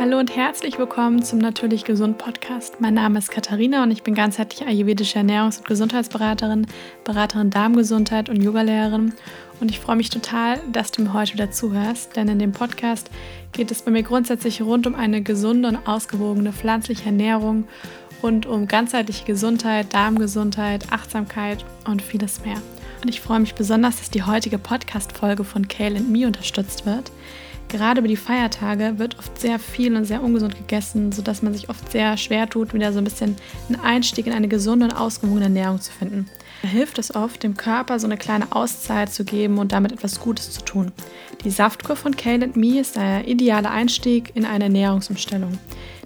Hallo und herzlich willkommen zum Natürlich Gesund Podcast. Mein Name ist Katharina und ich bin ganzheitlich ayurvedische Ernährungs- und Gesundheitsberaterin, Beraterin Darmgesundheit und Yogalehrerin. Und ich freue mich total, dass du mir heute wieder zuhörst, denn in dem Podcast geht es bei mir grundsätzlich rund um eine gesunde und ausgewogene pflanzliche Ernährung, rund um ganzheitliche Gesundheit, Darmgesundheit, Achtsamkeit und vieles mehr. Und ich freue mich besonders, dass die heutige Podcast-Folge von Kale Me unterstützt wird. Gerade über die Feiertage wird oft sehr viel und sehr ungesund gegessen, sodass man sich oft sehr schwer tut, wieder so ein bisschen einen Einstieg in eine gesunde und ausgewogene Ernährung zu finden. Da hilft es oft, dem Körper so eine kleine Auszeit zu geben und damit etwas Gutes zu tun. Die Saftkur von Kale Me ist der ideale Einstieg in eine Ernährungsumstellung.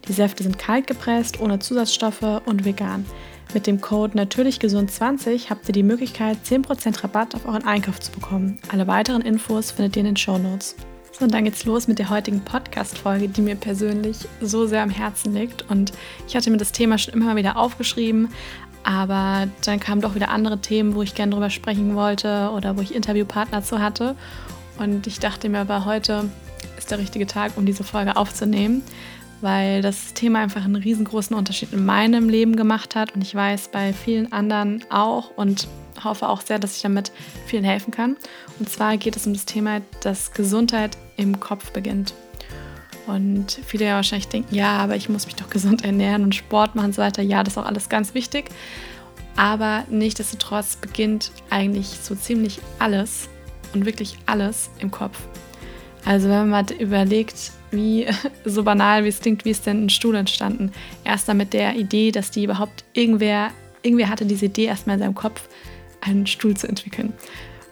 Die Säfte sind kalt gepresst, ohne Zusatzstoffe und vegan. Mit dem Code natürlichgesund20 habt ihr die Möglichkeit, 10% Rabatt auf euren Einkauf zu bekommen. Alle weiteren Infos findet ihr in den Show Notes. So, und dann geht's los mit der heutigen Podcast-Folge, die mir persönlich so sehr am Herzen liegt. Und ich hatte mir das Thema schon immer wieder aufgeschrieben, aber dann kamen doch wieder andere Themen, wo ich gerne drüber sprechen wollte oder wo ich Interviewpartner zu hatte. Und ich dachte mir aber, heute ist der richtige Tag, um diese Folge aufzunehmen, weil das Thema einfach einen riesengroßen Unterschied in meinem Leben gemacht hat und ich weiß bei vielen anderen auch und hoffe auch sehr, dass ich damit vielen helfen kann. Und zwar geht es um das Thema, dass Gesundheit im Kopf beginnt. Und viele ja wahrscheinlich denken, ja, aber ich muss mich doch gesund ernähren und Sport machen und so weiter. Ja, das ist auch alles ganz wichtig. Aber nichtsdestotrotz beginnt eigentlich so ziemlich alles und wirklich alles im Kopf. Also wenn man mal überlegt, wie so banal wie es klingt, wie ist denn ein Stuhl entstanden? Erst mit der Idee, dass die überhaupt irgendwer, irgendwer hatte diese Idee erstmal in seinem Kopf, einen Stuhl zu entwickeln.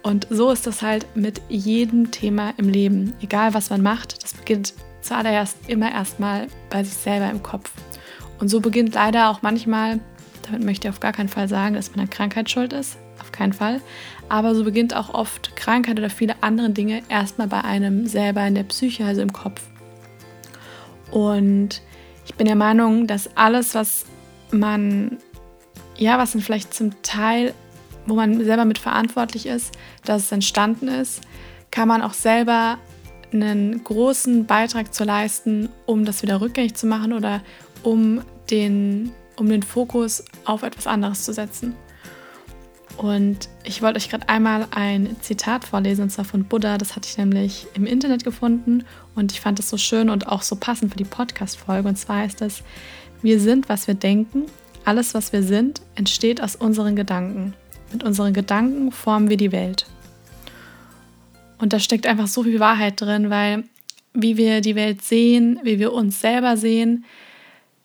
Und so ist das halt mit jedem Thema im Leben. Egal was man macht, das beginnt zuallererst immer erstmal bei sich selber im Kopf. Und so beginnt leider auch manchmal, damit möchte ich auf gar keinen Fall sagen, dass man an Krankheit schuld ist, auf keinen Fall. Aber so beginnt auch oft Krankheit oder viele andere Dinge erstmal bei einem selber in der Psyche, also im Kopf. Und ich bin der Meinung, dass alles, was man, ja, was man vielleicht zum Teil wo man selber mit verantwortlich ist, dass es entstanden ist, kann man auch selber einen großen Beitrag zu leisten, um das wieder rückgängig zu machen oder um den, um den Fokus auf etwas anderes zu setzen. Und ich wollte euch gerade einmal ein Zitat vorlesen, und zwar von Buddha. Das hatte ich nämlich im Internet gefunden und ich fand es so schön und auch so passend für die Podcast-Folge. Und zwar heißt es: Wir sind, was wir denken. Alles, was wir sind, entsteht aus unseren Gedanken. Mit unseren Gedanken formen wir die Welt. Und da steckt einfach so viel Wahrheit drin, weil wie wir die Welt sehen, wie wir uns selber sehen,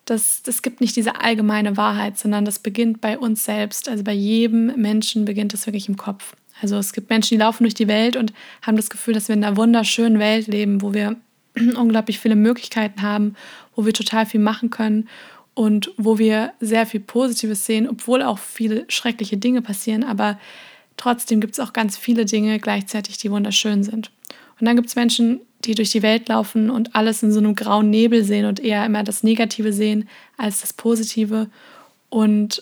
das, das gibt nicht diese allgemeine Wahrheit, sondern das beginnt bei uns selbst. Also bei jedem Menschen beginnt es wirklich im Kopf. Also es gibt Menschen, die laufen durch die Welt und haben das Gefühl, dass wir in einer wunderschönen Welt leben, wo wir unglaublich viele Möglichkeiten haben, wo wir total viel machen können und wo wir sehr viel Positives sehen, obwohl auch viele schreckliche Dinge passieren, aber trotzdem gibt es auch ganz viele Dinge gleichzeitig, die wunderschön sind. Und dann gibt es Menschen, die durch die Welt laufen und alles in so einem grauen Nebel sehen und eher immer das Negative sehen als das Positive und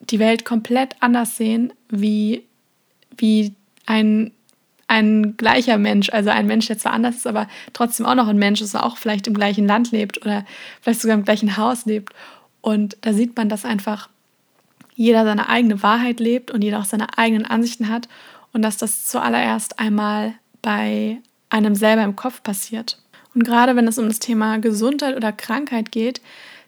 die Welt komplett anders sehen wie, wie ein ein gleicher Mensch, also ein Mensch, der zwar anders ist, aber trotzdem auch noch ein Mensch ist, auch vielleicht im gleichen Land lebt oder vielleicht sogar im gleichen Haus lebt. Und da sieht man, dass einfach jeder seine eigene Wahrheit lebt und jeder auch seine eigenen Ansichten hat und dass das zuallererst einmal bei einem selber im Kopf passiert. Und gerade wenn es um das Thema Gesundheit oder Krankheit geht,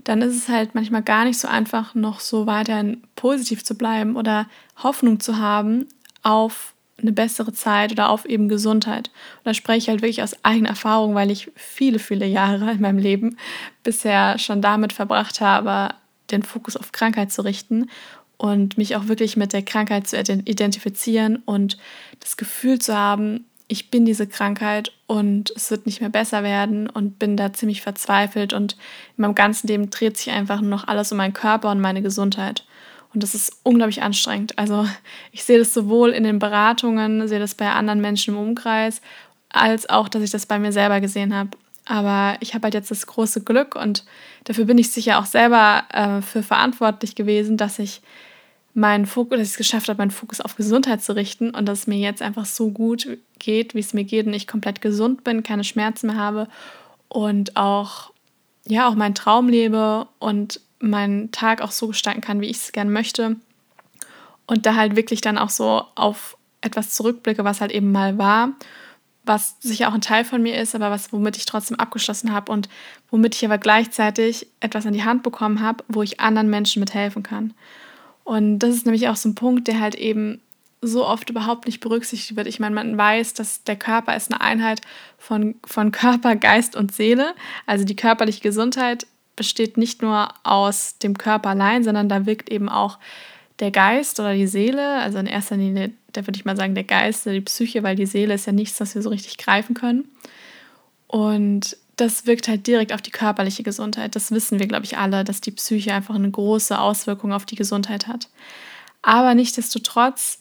dann ist es halt manchmal gar nicht so einfach, noch so weiterhin positiv zu bleiben oder Hoffnung zu haben auf eine bessere Zeit oder auf eben Gesundheit. Und da spreche ich halt wirklich aus eigener Erfahrung, weil ich viele, viele Jahre in meinem Leben bisher schon damit verbracht habe, den Fokus auf Krankheit zu richten und mich auch wirklich mit der Krankheit zu identifizieren und das Gefühl zu haben, ich bin diese Krankheit und es wird nicht mehr besser werden und bin da ziemlich verzweifelt und in meinem ganzen Leben dreht sich einfach nur noch alles um meinen Körper und meine Gesundheit. Und das ist unglaublich anstrengend. Also ich sehe das sowohl in den Beratungen, sehe das bei anderen Menschen im Umkreis, als auch, dass ich das bei mir selber gesehen habe. Aber ich habe halt jetzt das große Glück und dafür bin ich sicher auch selber äh, für verantwortlich gewesen, dass ich meinen Fokus, dass ich es geschafft habe, meinen Fokus auf Gesundheit zu richten und dass es mir jetzt einfach so gut geht, wie es mir geht und ich komplett gesund bin, keine Schmerzen mehr habe und auch, ja, auch meinen Traum lebe und meinen Tag auch so gestalten kann, wie ich es gerne möchte. Und da halt wirklich dann auch so auf etwas zurückblicke, was halt eben mal war, was sicher auch ein Teil von mir ist, aber was, womit ich trotzdem abgeschlossen habe und womit ich aber gleichzeitig etwas an die Hand bekommen habe, wo ich anderen Menschen mithelfen kann. Und das ist nämlich auch so ein Punkt, der halt eben so oft überhaupt nicht berücksichtigt wird. Ich meine, man weiß, dass der Körper ist eine Einheit von, von Körper, Geist und Seele. Also die körperliche Gesundheit besteht nicht nur aus dem Körper allein, sondern da wirkt eben auch der Geist oder die Seele. Also in erster Linie, da würde ich mal sagen, der Geist oder die Psyche, weil die Seele ist ja nichts, was wir so richtig greifen können. Und das wirkt halt direkt auf die körperliche Gesundheit. Das wissen wir, glaube ich, alle, dass die Psyche einfach eine große Auswirkung auf die Gesundheit hat. Aber nichtsdestotrotz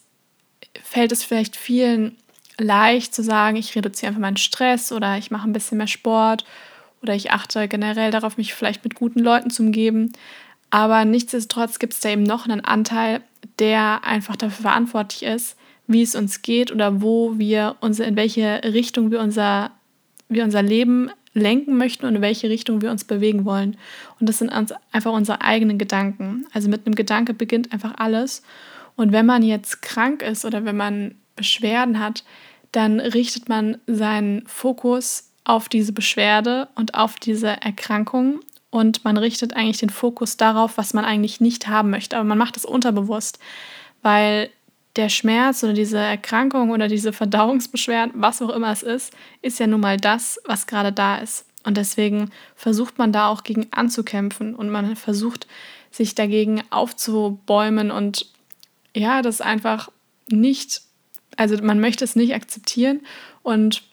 fällt es vielleicht vielen leicht zu sagen, ich reduziere einfach meinen Stress oder ich mache ein bisschen mehr Sport oder ich achte generell darauf, mich vielleicht mit guten Leuten zu umgeben. Aber nichtsdestotrotz gibt es da eben noch einen Anteil, der einfach dafür verantwortlich ist, wie es uns geht oder wo wir uns, in welche Richtung wir unser, wir unser Leben lenken möchten und in welche Richtung wir uns bewegen wollen. Und das sind einfach unsere eigenen Gedanken. Also mit einem Gedanke beginnt einfach alles. Und wenn man jetzt krank ist oder wenn man Beschwerden hat, dann richtet man seinen Fokus auf diese Beschwerde und auf diese Erkrankung und man richtet eigentlich den Fokus darauf, was man eigentlich nicht haben möchte. Aber man macht es unterbewusst, weil der Schmerz oder diese Erkrankung oder diese Verdauungsbeschwerden, was auch immer es ist, ist ja nun mal das, was gerade da ist. Und deswegen versucht man da auch gegen anzukämpfen und man versucht sich dagegen aufzubäumen und ja, das einfach nicht, also man möchte es nicht akzeptieren und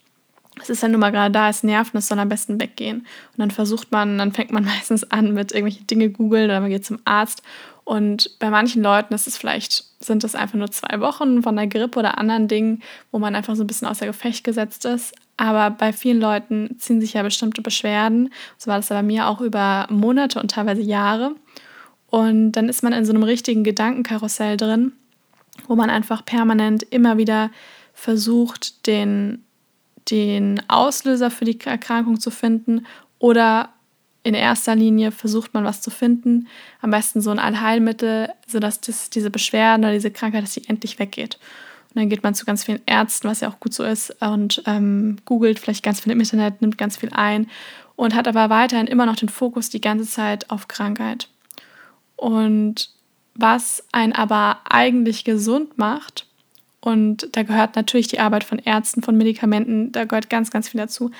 es ist ja nun mal gerade da, es nervt und es soll am besten weggehen. Und dann versucht man, dann fängt man meistens an mit irgendwelchen Dinge googeln oder man geht zum Arzt. Und bei manchen Leuten ist es vielleicht, sind es einfach nur zwei Wochen von der Grippe oder anderen Dingen, wo man einfach so ein bisschen außer Gefecht gesetzt ist. Aber bei vielen Leuten ziehen sich ja bestimmte Beschwerden. So war das bei mir auch über Monate und teilweise Jahre. Und dann ist man in so einem richtigen Gedankenkarussell drin, wo man einfach permanent immer wieder versucht, den, den Auslöser für die Erkrankung zu finden oder in erster Linie versucht man was zu finden, am besten so ein Allheilmittel, sodass das, diese Beschwerden oder diese Krankheit, dass sie endlich weggeht. Und dann geht man zu ganz vielen Ärzten, was ja auch gut so ist, und ähm, googelt vielleicht ganz viel im Internet, nimmt ganz viel ein und hat aber weiterhin immer noch den Fokus die ganze Zeit auf Krankheit. Und was einen aber eigentlich gesund macht, und da gehört natürlich die Arbeit von Ärzten, von Medikamenten, da gehört ganz, ganz viel dazu.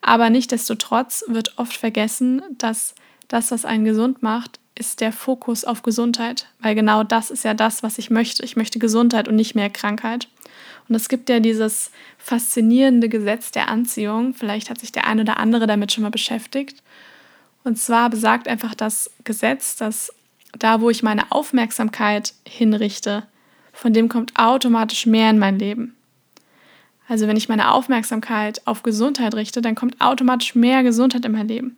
Aber nichtdestotrotz wird oft vergessen, dass das, was einen gesund macht, ist der Fokus auf Gesundheit. Weil genau das ist ja das, was ich möchte. Ich möchte Gesundheit und nicht mehr Krankheit. Und es gibt ja dieses faszinierende Gesetz der Anziehung. Vielleicht hat sich der eine oder andere damit schon mal beschäftigt. Und zwar besagt einfach das Gesetz, dass da, wo ich meine Aufmerksamkeit hinrichte, von dem kommt automatisch mehr in mein Leben. Also wenn ich meine Aufmerksamkeit auf Gesundheit richte, dann kommt automatisch mehr Gesundheit in mein Leben.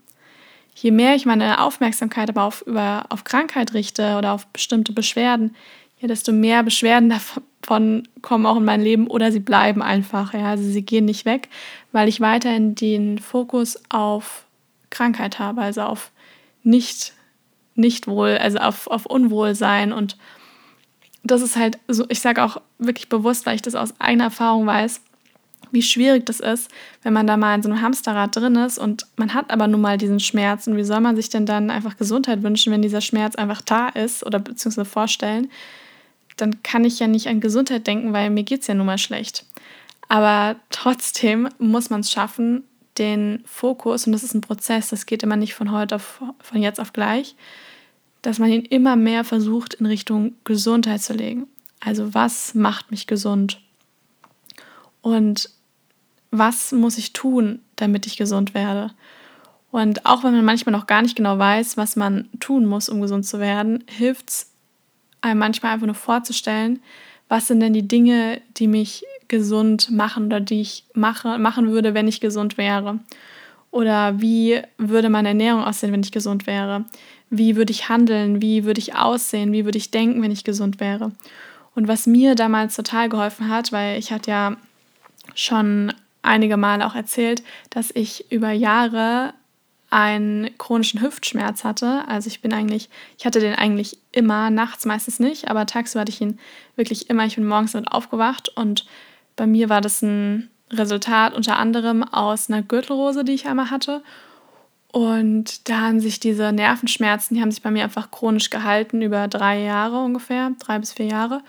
Je mehr ich meine Aufmerksamkeit aber auf, über, auf Krankheit richte oder auf bestimmte Beschwerden, ja, desto mehr Beschwerden davon kommen auch in mein Leben oder sie bleiben einfach. Ja, also sie gehen nicht weg, weil ich weiterhin den Fokus auf Krankheit habe, also auf nicht nicht wohl, also auf, auf Unwohlsein. Und das ist halt so, ich sage auch wirklich bewusst, weil ich das aus eigener Erfahrung weiß, wie schwierig das ist, wenn man da mal in so einem Hamsterrad drin ist und man hat aber nun mal diesen Schmerz. Und wie soll man sich denn dann einfach Gesundheit wünschen, wenn dieser Schmerz einfach da ist oder beziehungsweise vorstellen? Dann kann ich ja nicht an Gesundheit denken, weil mir geht es ja nun mal schlecht. Aber trotzdem muss man es schaffen, den Fokus, und das ist ein Prozess, das geht immer nicht von heute auf, von jetzt auf gleich, dass man ihn immer mehr versucht in Richtung Gesundheit zu legen. Also was macht mich gesund? Und was muss ich tun, damit ich gesund werde? Und auch wenn man manchmal noch gar nicht genau weiß, was man tun muss, um gesund zu werden, hilft es einem manchmal einfach nur vorzustellen, was sind denn die Dinge, die mich gesund machen oder die ich mache, machen würde, wenn ich gesund wäre. Oder wie würde meine Ernährung aussehen, wenn ich gesund wäre? Wie würde ich handeln? Wie würde ich aussehen? Wie würde ich denken, wenn ich gesund wäre? Und was mir damals total geholfen hat, weil ich hatte ja schon einige Male auch erzählt, dass ich über Jahre einen chronischen Hüftschmerz hatte. Also ich bin eigentlich, ich hatte den eigentlich immer, nachts meistens nicht, aber tagsüber hatte ich ihn wirklich immer. Ich bin morgens damit aufgewacht und bei mir war das ein Resultat unter anderem aus einer Gürtelrose, die ich einmal hatte. Und da haben sich diese Nervenschmerzen, die haben sich bei mir einfach chronisch gehalten über drei Jahre ungefähr, drei bis vier Jahre.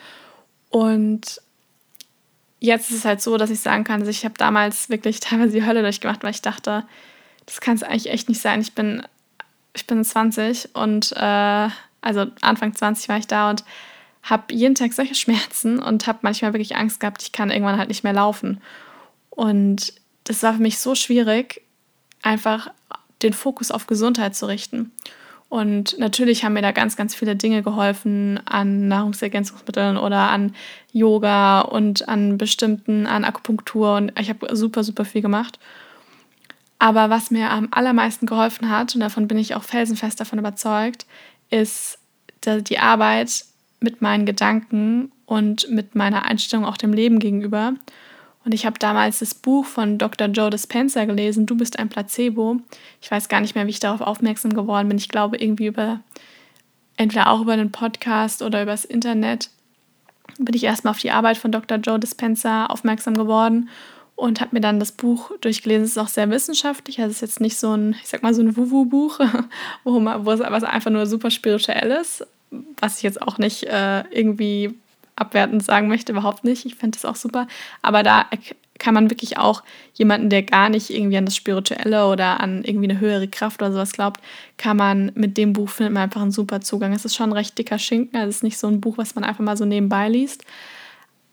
Und jetzt ist es halt so, dass ich sagen kann, dass ich habe damals wirklich teilweise die Hölle durchgemacht, weil ich dachte, das kann es eigentlich echt nicht sein. Ich bin, ich bin 20 und äh, also Anfang 20 war ich da und habe jeden Tag solche Schmerzen und habe manchmal wirklich Angst gehabt, ich kann irgendwann halt nicht mehr laufen. Und das war für mich so schwierig, einfach den Fokus auf Gesundheit zu richten. Und natürlich haben mir da ganz, ganz viele Dinge geholfen an Nahrungsergänzungsmitteln oder an Yoga und an bestimmten, an Akupunktur und ich habe super, super viel gemacht. Aber was mir am allermeisten geholfen hat, und davon bin ich auch felsenfest davon überzeugt, ist die Arbeit mit meinen Gedanken und mit meiner Einstellung auch dem Leben gegenüber. Und ich habe damals das Buch von Dr. Joe Dispenza gelesen, Du bist ein Placebo. Ich weiß gar nicht mehr, wie ich darauf aufmerksam geworden bin. Ich glaube irgendwie über, entweder auch über einen Podcast oder übers Internet, bin ich erstmal auf die Arbeit von Dr. Joe Dispenza aufmerksam geworden und habe mir dann das Buch durchgelesen. Es ist auch sehr wissenschaftlich, also es ist jetzt nicht so ein, ich sag mal, so ein Wuwu-Buch, wo, wo es einfach nur super spirituell ist, was ich jetzt auch nicht äh, irgendwie abwertend sagen möchte, überhaupt nicht. Ich finde das auch super. Aber da kann man wirklich auch jemanden, der gar nicht irgendwie an das Spirituelle oder an irgendwie eine höhere Kraft oder sowas glaubt, kann man mit dem Buch findet man einfach einen super Zugang. Es ist schon ein recht dicker Schinken, also es ist nicht so ein Buch, was man einfach mal so nebenbei liest.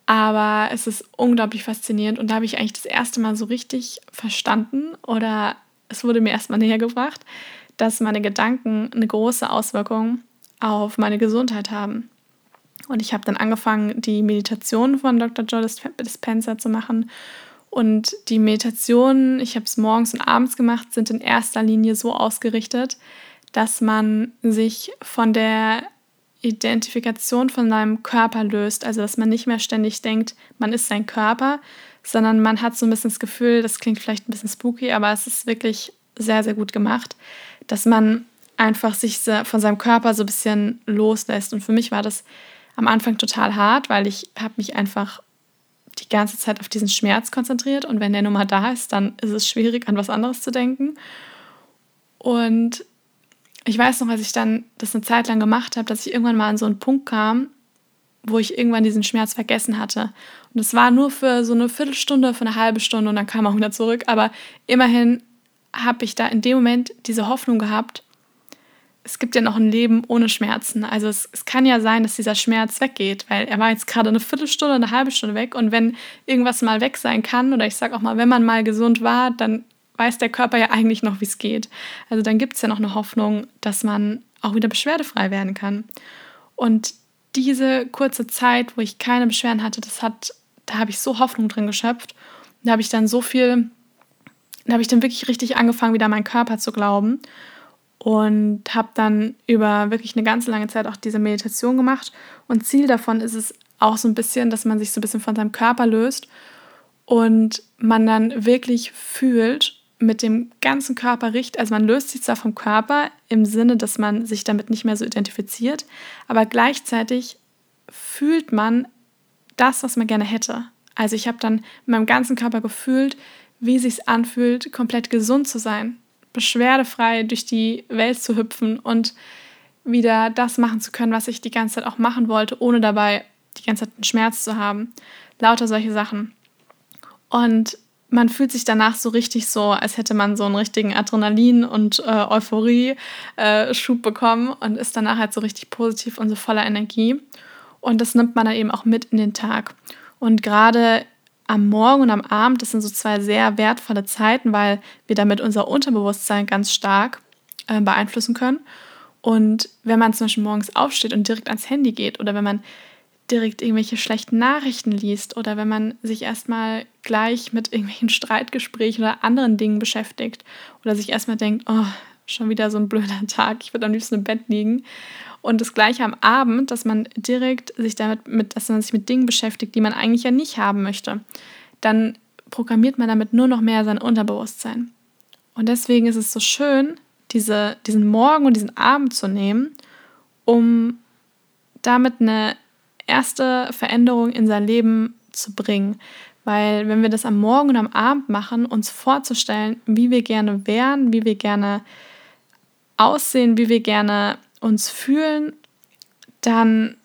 Aber es ist unglaublich faszinierend und da habe ich eigentlich das erste Mal so richtig verstanden oder es wurde mir erstmal näher gebracht, dass meine Gedanken eine große Auswirkung auf meine Gesundheit haben. Und ich habe dann angefangen, die Meditation von Dr. Joe Dispenza zu machen. Und die Meditationen, ich habe es morgens und abends gemacht, sind in erster Linie so ausgerichtet, dass man sich von der Identifikation von seinem Körper löst. Also dass man nicht mehr ständig denkt, man ist sein Körper, sondern man hat so ein bisschen das Gefühl, das klingt vielleicht ein bisschen spooky, aber es ist wirklich sehr, sehr gut gemacht, dass man einfach sich von seinem Körper so ein bisschen loslässt. Und für mich war das am Anfang total hart, weil ich habe mich einfach die ganze Zeit auf diesen Schmerz konzentriert und wenn der nun mal da ist, dann ist es schwierig, an was anderes zu denken. Und ich weiß noch, als ich dann das eine Zeit lang gemacht habe, dass ich irgendwann mal an so einen Punkt kam, wo ich irgendwann diesen Schmerz vergessen hatte. Und es war nur für so eine Viertelstunde, für eine halbe Stunde und dann kam er auch wieder zurück. Aber immerhin habe ich da in dem Moment diese Hoffnung gehabt, es gibt ja noch ein Leben ohne Schmerzen. Also es, es kann ja sein, dass dieser Schmerz weggeht, weil er war jetzt gerade eine Viertelstunde, eine halbe Stunde weg. Und wenn irgendwas mal weg sein kann, oder ich sage auch mal, wenn man mal gesund war, dann weiß der Körper ja eigentlich noch, wie es geht. Also dann gibt es ja noch eine Hoffnung, dass man auch wieder beschwerdefrei werden kann. Und diese kurze Zeit, wo ich keine Beschwerden hatte, das hat, da habe ich so Hoffnung drin geschöpft. Da habe ich dann so viel, da habe ich dann wirklich richtig angefangen, wieder an meinen Körper zu glauben und habe dann über wirklich eine ganz lange Zeit auch diese Meditation gemacht. Und Ziel davon ist es auch so ein bisschen, dass man sich so ein bisschen von seinem Körper löst und man dann wirklich fühlt, mit dem ganzen Körper riecht. Also man löst sich zwar vom Körper im Sinne, dass man sich damit nicht mehr so identifiziert, aber gleichzeitig fühlt man das, was man gerne hätte. Also ich habe dann in meinem ganzen Körper gefühlt, wie sich anfühlt, komplett gesund zu sein, beschwerdefrei durch die Welt zu hüpfen und wieder das machen zu können, was ich die ganze Zeit auch machen wollte, ohne dabei die ganze Zeit einen Schmerz zu haben. Lauter solche Sachen. Und man fühlt sich danach so richtig so, als hätte man so einen richtigen Adrenalin- und äh, Euphorie-Schub äh, bekommen und ist danach halt so richtig positiv und so voller Energie. Und das nimmt man dann eben auch mit in den Tag. Und gerade am Morgen und am Abend, das sind so zwei sehr wertvolle Zeiten, weil wir damit unser Unterbewusstsein ganz stark äh, beeinflussen können. Und wenn man zum Beispiel morgens aufsteht und direkt ans Handy geht oder wenn man direkt irgendwelche schlechten Nachrichten liest oder wenn man sich erstmal gleich mit irgendwelchen Streitgesprächen oder anderen Dingen beschäftigt oder sich erstmal denkt, oh, schon wieder so ein blöder Tag, ich würde am liebsten im Bett liegen. Und das gleiche am Abend, dass man direkt sich damit mit, dass man sich mit Dingen beschäftigt, die man eigentlich ja nicht haben möchte. Dann programmiert man damit nur noch mehr sein Unterbewusstsein. Und deswegen ist es so schön, diese, diesen Morgen und diesen Abend zu nehmen, um damit eine erste Veränderung in sein Leben zu bringen. Weil wenn wir das am Morgen und am Abend machen, uns vorzustellen, wie wir gerne wären, wie wir gerne aussehen, wie wir gerne uns fühlen, dann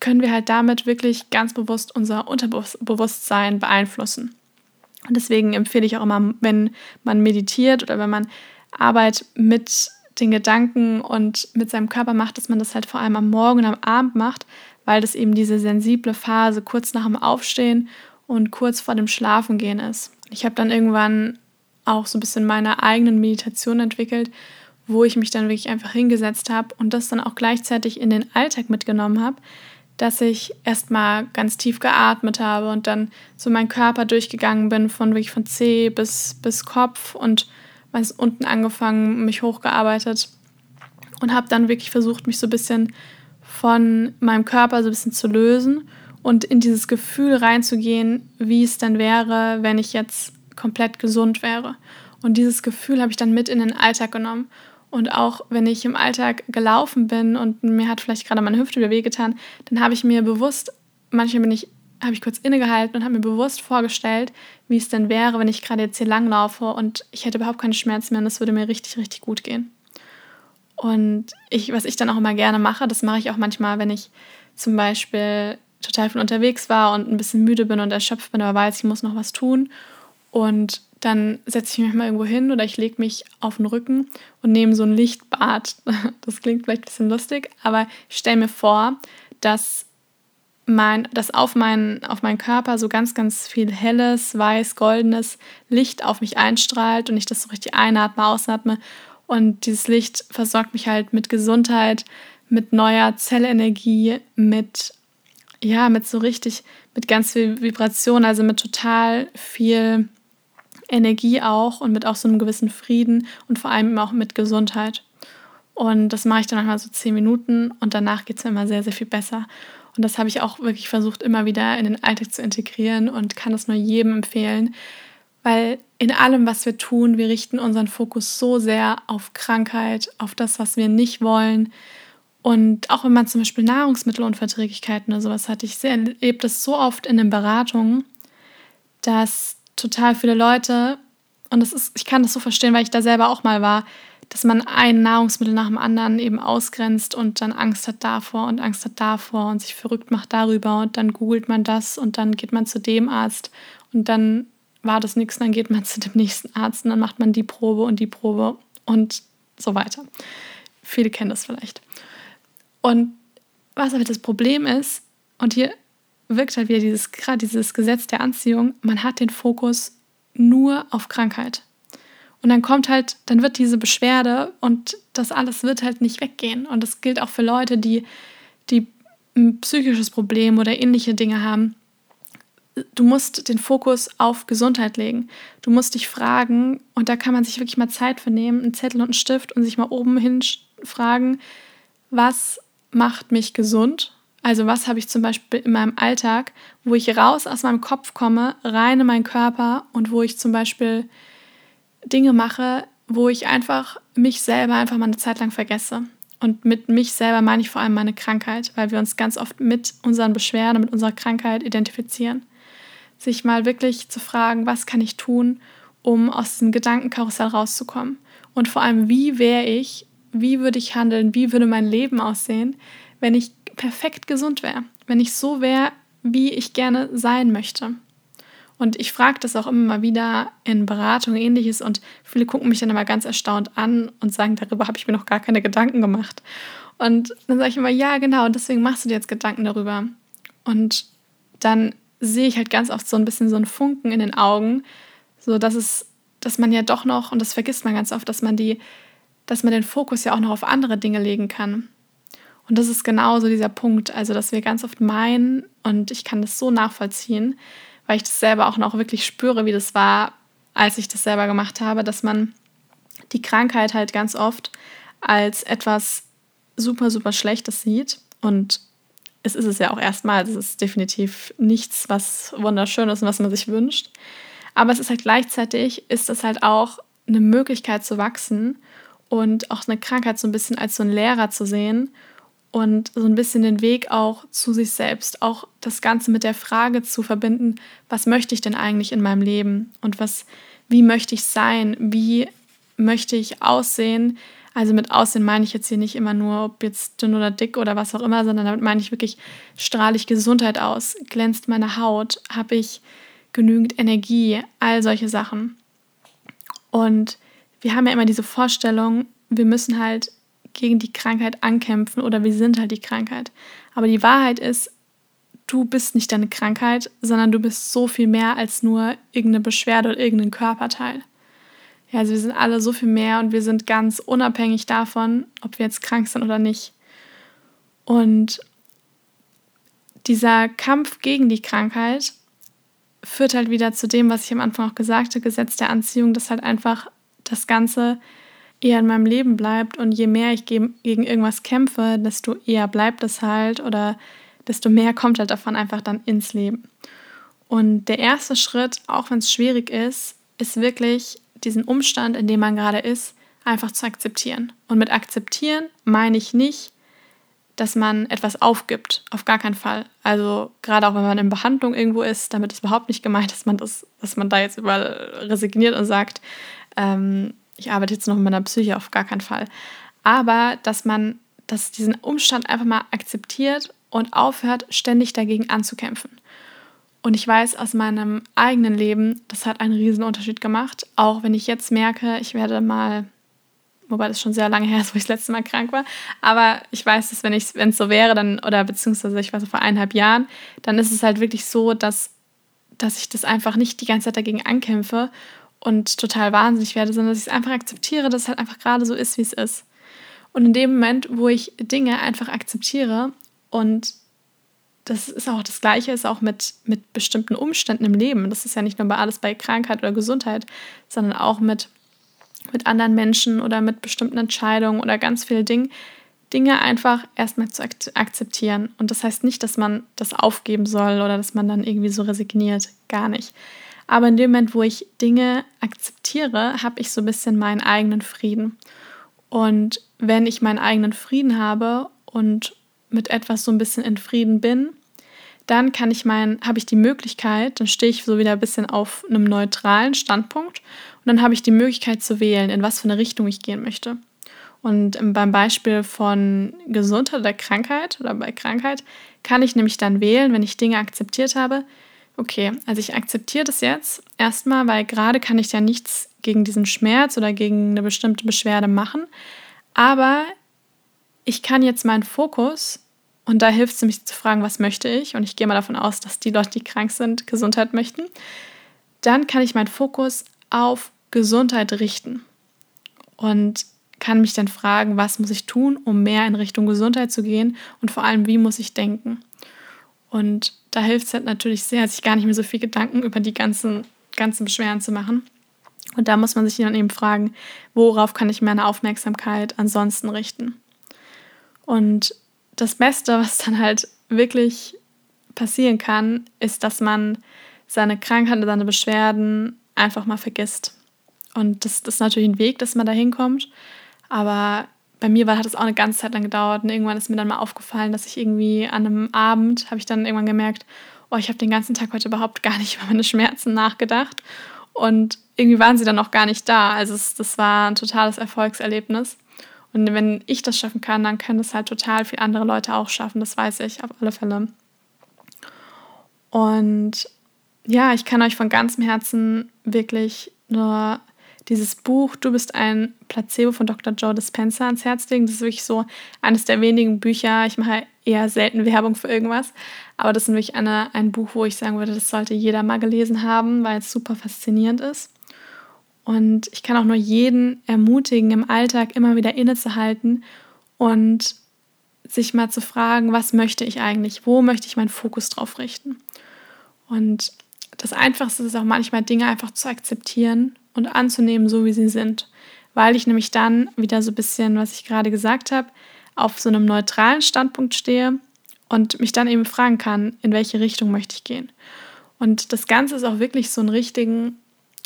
können wir halt damit wirklich ganz bewusst unser Unterbewusstsein beeinflussen. Und deswegen empfehle ich auch immer, wenn man meditiert oder wenn man Arbeit mit den Gedanken und mit seinem Körper macht, dass man das halt vor allem am Morgen und am Abend macht, weil das eben diese sensible Phase kurz nach dem Aufstehen und kurz vor dem Schlafengehen ist. Ich habe dann irgendwann auch so ein bisschen meine eigenen Meditation entwickelt, wo ich mich dann wirklich einfach hingesetzt habe und das dann auch gleichzeitig in den Alltag mitgenommen habe, dass ich erstmal ganz tief geatmet habe und dann so meinen Körper durchgegangen bin, von wirklich von Zeh bis, bis Kopf und meist unten angefangen, mich hochgearbeitet und habe dann wirklich versucht, mich so ein bisschen von meinem Körper so ein bisschen zu lösen und in dieses Gefühl reinzugehen, wie es dann wäre, wenn ich jetzt komplett gesund wäre. Und dieses Gefühl habe ich dann mit in den Alltag genommen. Und auch wenn ich im Alltag gelaufen bin und mir hat vielleicht gerade meine Hüfte wieder wehgetan, dann habe ich mir bewusst, manchmal bin ich, habe ich kurz innegehalten und habe mir bewusst vorgestellt, wie es denn wäre, wenn ich gerade jetzt hier langlaufe und ich hätte überhaupt keine Schmerzen mehr und es würde mir richtig, richtig gut gehen. Und ich, was ich dann auch immer gerne mache, das mache ich auch manchmal, wenn ich zum Beispiel total viel unterwegs war und ein bisschen müde bin und erschöpft bin, aber weiß, ich muss noch was tun. Und dann setze ich mich mal irgendwo hin oder ich lege mich auf den Rücken und nehme so ein Lichtbad. Das klingt vielleicht ein bisschen lustig, aber ich stelle mir vor, dass, mein, dass auf, mein, auf meinen Körper so ganz, ganz viel helles, weiß, goldenes Licht auf mich einstrahlt und ich das so richtig einatme, ausatme. Und dieses Licht versorgt mich halt mit Gesundheit, mit neuer Zellenergie, mit ja, mit so richtig, mit ganz viel Vibration, also mit total viel Energie auch und mit auch so einem gewissen Frieden und vor allem auch mit Gesundheit. Und das mache ich dann manchmal so zehn Minuten und danach geht es mir immer sehr, sehr viel besser. Und das habe ich auch wirklich versucht, immer wieder in den Alltag zu integrieren und kann es nur jedem empfehlen, weil in allem, was wir tun, wir richten unseren Fokus so sehr auf Krankheit, auf das, was wir nicht wollen, und auch wenn man zum Beispiel Nahrungsmittelunverträglichkeiten oder sowas hat, ich erlebe das so oft in den Beratungen, dass total viele Leute, und das ist, ich kann das so verstehen, weil ich da selber auch mal war, dass man ein Nahrungsmittel nach dem anderen eben ausgrenzt und dann Angst hat davor und Angst hat davor und sich verrückt macht darüber und dann googelt man das und dann geht man zu dem Arzt und dann war das nichts, dann geht man zu dem nächsten Arzt und dann macht man die Probe und die Probe und so weiter. Viele kennen das vielleicht. Und was aber das Problem ist, und hier wirkt halt wieder dieses, gerade dieses Gesetz der Anziehung, man hat den Fokus nur auf Krankheit. Und dann kommt halt, dann wird diese Beschwerde und das alles wird halt nicht weggehen. Und das gilt auch für Leute, die, die ein psychisches Problem oder ähnliche Dinge haben. Du musst den Fokus auf Gesundheit legen. Du musst dich fragen, und da kann man sich wirklich mal Zeit für nehmen, einen Zettel und einen Stift und sich mal oben hin fragen, was macht mich gesund? Also was habe ich zum Beispiel in meinem Alltag, wo ich raus aus meinem Kopf komme, rein in meinen Körper und wo ich zum Beispiel Dinge mache, wo ich einfach mich selber einfach mal eine Zeit lang vergesse. Und mit mich selber meine ich vor allem meine Krankheit, weil wir uns ganz oft mit unseren Beschwerden, mit unserer Krankheit identifizieren. Sich mal wirklich zu fragen, was kann ich tun, um aus diesem Gedankenkarussell rauszukommen? Und vor allem, wie wäre ich, wie würde ich handeln, wie würde mein Leben aussehen, wenn ich perfekt gesund wäre, wenn ich so wäre, wie ich gerne sein möchte. Und ich frage das auch immer mal wieder in Beratungen ähnliches und viele gucken mich dann immer ganz erstaunt an und sagen, darüber habe ich mir noch gar keine Gedanken gemacht. Und dann sage ich immer, ja, genau, deswegen machst du dir jetzt Gedanken darüber. Und dann sehe ich halt ganz oft so ein bisschen so einen Funken in den Augen, so dass es, dass man ja doch noch, und das vergisst man ganz oft, dass man die dass man den Fokus ja auch noch auf andere Dinge legen kann. Und das ist genauso dieser Punkt, also dass wir ganz oft meinen, und ich kann das so nachvollziehen, weil ich das selber auch noch wirklich spüre, wie das war, als ich das selber gemacht habe, dass man die Krankheit halt ganz oft als etwas super, super Schlechtes sieht. Und es ist es ja auch erstmal, es ist definitiv nichts, was wunderschön ist und was man sich wünscht. Aber es ist halt gleichzeitig, ist das halt auch eine Möglichkeit zu wachsen und auch eine Krankheit so ein bisschen als so ein Lehrer zu sehen und so ein bisschen den Weg auch zu sich selbst, auch das Ganze mit der Frage zu verbinden, was möchte ich denn eigentlich in meinem Leben und was, wie möchte ich sein, wie möchte ich aussehen. Also mit Aussehen meine ich jetzt hier nicht immer nur, ob jetzt dünn oder dick oder was auch immer, sondern damit meine ich wirklich, strahle ich Gesundheit aus, glänzt meine Haut, habe ich genügend Energie, all solche Sachen. Und wir haben ja immer diese Vorstellung, wir müssen halt gegen die Krankheit ankämpfen oder wir sind halt die Krankheit. Aber die Wahrheit ist, du bist nicht deine Krankheit, sondern du bist so viel mehr als nur irgendeine Beschwerde oder irgendein Körperteil. Ja, also wir sind alle so viel mehr und wir sind ganz unabhängig davon, ob wir jetzt krank sind oder nicht. Und dieser Kampf gegen die Krankheit führt halt wieder zu dem, was ich am Anfang auch gesagt habe, Gesetz der Anziehung, dass halt einfach das Ganze eher in meinem Leben bleibt und je mehr ich gegen irgendwas kämpfe, desto eher bleibt es halt oder desto mehr kommt halt davon einfach dann ins Leben. Und der erste Schritt, auch wenn es schwierig ist, ist wirklich diesen Umstand, in dem man gerade ist, einfach zu akzeptieren. Und mit akzeptieren meine ich nicht, dass man etwas aufgibt, auf gar keinen Fall. Also gerade auch wenn man in Behandlung irgendwo ist, damit ist überhaupt nicht gemeint, dass man das, dass man da jetzt überall resigniert und sagt, ähm, ich arbeite jetzt noch mit meiner Psyche, auf gar keinen Fall. Aber dass man dass diesen Umstand einfach mal akzeptiert und aufhört, ständig dagegen anzukämpfen. Und ich weiß aus meinem eigenen Leben, das hat einen riesen Unterschied gemacht. Auch wenn ich jetzt merke, ich werde mal wobei das schon sehr lange her ist, wo ich das letzte Mal krank war. Aber ich weiß, dass wenn es so wäre, dann, oder beziehungsweise ich war so vor eineinhalb Jahren, dann ist es halt wirklich so, dass, dass ich das einfach nicht die ganze Zeit dagegen ankämpfe und total wahnsinnig werde, sondern dass ich es einfach akzeptiere, dass es halt einfach gerade so ist, wie es ist. Und in dem Moment, wo ich Dinge einfach akzeptiere und das ist auch das Gleiche, ist auch mit, mit bestimmten Umständen im Leben. Das ist ja nicht nur bei alles bei Krankheit oder Gesundheit, sondern auch mit mit anderen Menschen oder mit bestimmten Entscheidungen oder ganz vielen Dingen, Dinge einfach erstmal zu akzeptieren. Und das heißt nicht, dass man das aufgeben soll oder dass man dann irgendwie so resigniert. Gar nicht. Aber in dem Moment, wo ich Dinge akzeptiere, habe ich so ein bisschen meinen eigenen Frieden. Und wenn ich meinen eigenen Frieden habe und mit etwas so ein bisschen in Frieden bin, dann kann ich mein, habe ich die Möglichkeit, dann stehe ich so wieder ein bisschen auf einem neutralen Standpunkt und dann habe ich die Möglichkeit zu wählen, in was für eine Richtung ich gehen möchte. Und beim Beispiel von Gesundheit oder Krankheit oder bei Krankheit kann ich nämlich dann wählen, wenn ich Dinge akzeptiert habe. Okay, also ich akzeptiere das jetzt erstmal, weil gerade kann ich ja nichts gegen diesen Schmerz oder gegen eine bestimmte Beschwerde machen. Aber ich kann jetzt meinen Fokus, und da hilft es mich zu fragen, was möchte ich, und ich gehe mal davon aus, dass die Leute, die krank sind, Gesundheit möchten, dann kann ich meinen Fokus auf Gesundheit richten und kann mich dann fragen, was muss ich tun, um mehr in Richtung Gesundheit zu gehen und vor allem, wie muss ich denken. Und da hilft es halt natürlich sehr, sich gar nicht mehr so viel Gedanken über die ganzen, ganzen Beschwerden zu machen. Und da muss man sich dann eben fragen, worauf kann ich meine Aufmerksamkeit ansonsten richten. Und das Beste, was dann halt wirklich passieren kann, ist, dass man seine Krankheit, seine Beschwerden einfach mal vergisst. Und das, das ist natürlich ein Weg, dass man da hinkommt. Aber bei mir war, hat es auch eine ganze Zeit lang gedauert. Und irgendwann ist mir dann mal aufgefallen, dass ich irgendwie an einem Abend, habe ich dann irgendwann gemerkt, oh, ich habe den ganzen Tag heute überhaupt gar nicht über meine Schmerzen nachgedacht. Und irgendwie waren sie dann auch gar nicht da. Also es, das war ein totales Erfolgserlebnis. Und wenn ich das schaffen kann, dann können das halt total viele andere Leute auch schaffen. Das weiß ich auf alle Fälle. Und ja, ich kann euch von ganzem Herzen wirklich nur dieses Buch Du bist ein Placebo von Dr. Joe Dispenza ans Herz legen. Das ist wirklich so eines der wenigen Bücher. Ich mache eher selten Werbung für irgendwas, aber das ist wirklich eine, ein Buch, wo ich sagen würde, das sollte jeder mal gelesen haben, weil es super faszinierend ist. Und ich kann auch nur jeden ermutigen, im Alltag immer wieder innezuhalten und sich mal zu fragen, was möchte ich eigentlich? Wo möchte ich meinen Fokus drauf richten? Und das Einfachste ist auch manchmal Dinge einfach zu akzeptieren und anzunehmen, so wie sie sind. Weil ich nämlich dann wieder so ein bisschen, was ich gerade gesagt habe, auf so einem neutralen Standpunkt stehe und mich dann eben fragen kann, in welche Richtung möchte ich gehen. Und das Ganze ist auch wirklich so ein richtigen,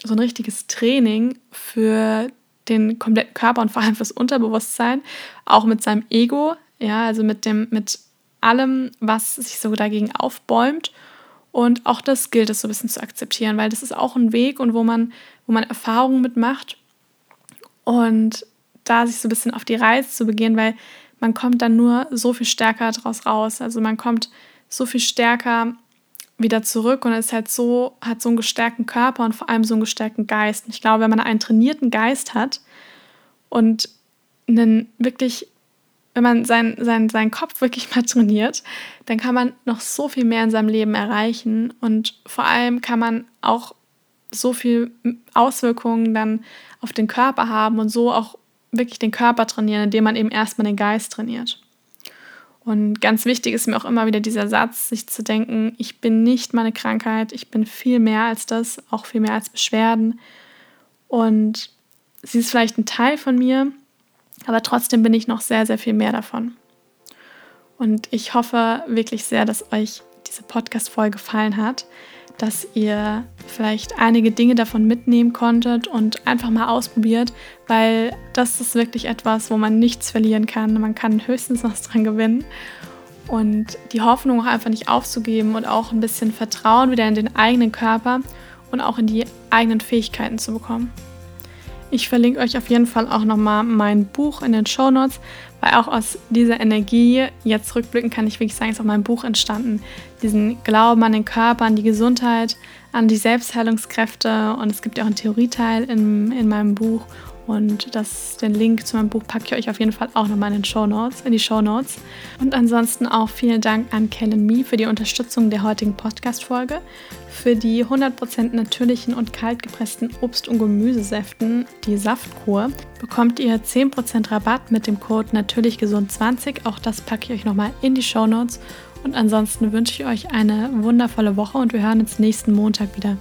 so ein richtiges Training für den kompletten Körper und vor allem fürs Unterbewusstsein, auch mit seinem Ego, ja, also mit dem, mit allem, was sich so dagegen aufbäumt. Und auch das gilt es so ein bisschen zu akzeptieren, weil das ist auch ein Weg und wo man, wo man Erfahrungen mitmacht und da sich so ein bisschen auf die Reise zu begehen, weil man kommt dann nur so viel stärker daraus raus. Also man kommt so viel stärker wieder zurück und ist halt so, hat so einen gestärkten Körper und vor allem so einen gestärkten Geist. Und ich glaube, wenn man einen trainierten Geist hat und einen wirklich, wenn man seinen sein, sein Kopf wirklich mal trainiert, dann kann man noch so viel mehr in seinem Leben erreichen und vor allem kann man auch so viel Auswirkungen dann auf den Körper haben und so auch wirklich den Körper trainieren, indem man eben erstmal den Geist trainiert. Und ganz wichtig ist mir auch immer wieder dieser Satz, sich zu denken, ich bin nicht meine Krankheit, ich bin viel mehr als das, auch viel mehr als Beschwerden. Und sie ist vielleicht ein Teil von mir, aber trotzdem bin ich noch sehr, sehr viel mehr davon. Und ich hoffe wirklich sehr, dass euch diese Podcast-Folge gefallen hat dass ihr vielleicht einige Dinge davon mitnehmen konntet und einfach mal ausprobiert, weil das ist wirklich etwas, wo man nichts verlieren kann. Man kann höchstens was dran gewinnen. Und die Hoffnung auch einfach nicht aufzugeben und auch ein bisschen Vertrauen wieder in den eigenen Körper und auch in die eigenen Fähigkeiten zu bekommen. Ich verlinke euch auf jeden Fall auch nochmal mein Buch in den Show Notes, weil auch aus dieser Energie, jetzt rückblicken kann ich wirklich sagen, ist auch mein Buch entstanden. Diesen Glauben an den Körper, an die Gesundheit, an die Selbstheilungskräfte und es gibt ja auch einen Theorieteil in, in meinem Buch und das, den Link zu meinem Buch packe ich euch auf jeden Fall auch nochmal in, den Show Notes, in die Show Notes. Und ansonsten auch vielen Dank an Kellen Me für die Unterstützung der heutigen Podcast-Folge. Für die 100% natürlichen und kaltgepressten Obst- und Gemüsesäften, die Saftkur, bekommt ihr 10% Rabatt mit dem Code natürlichgesund20. Auch das packe ich euch nochmal in die Show Notes. Und ansonsten wünsche ich euch eine wundervolle Woche und wir hören uns nächsten Montag wieder.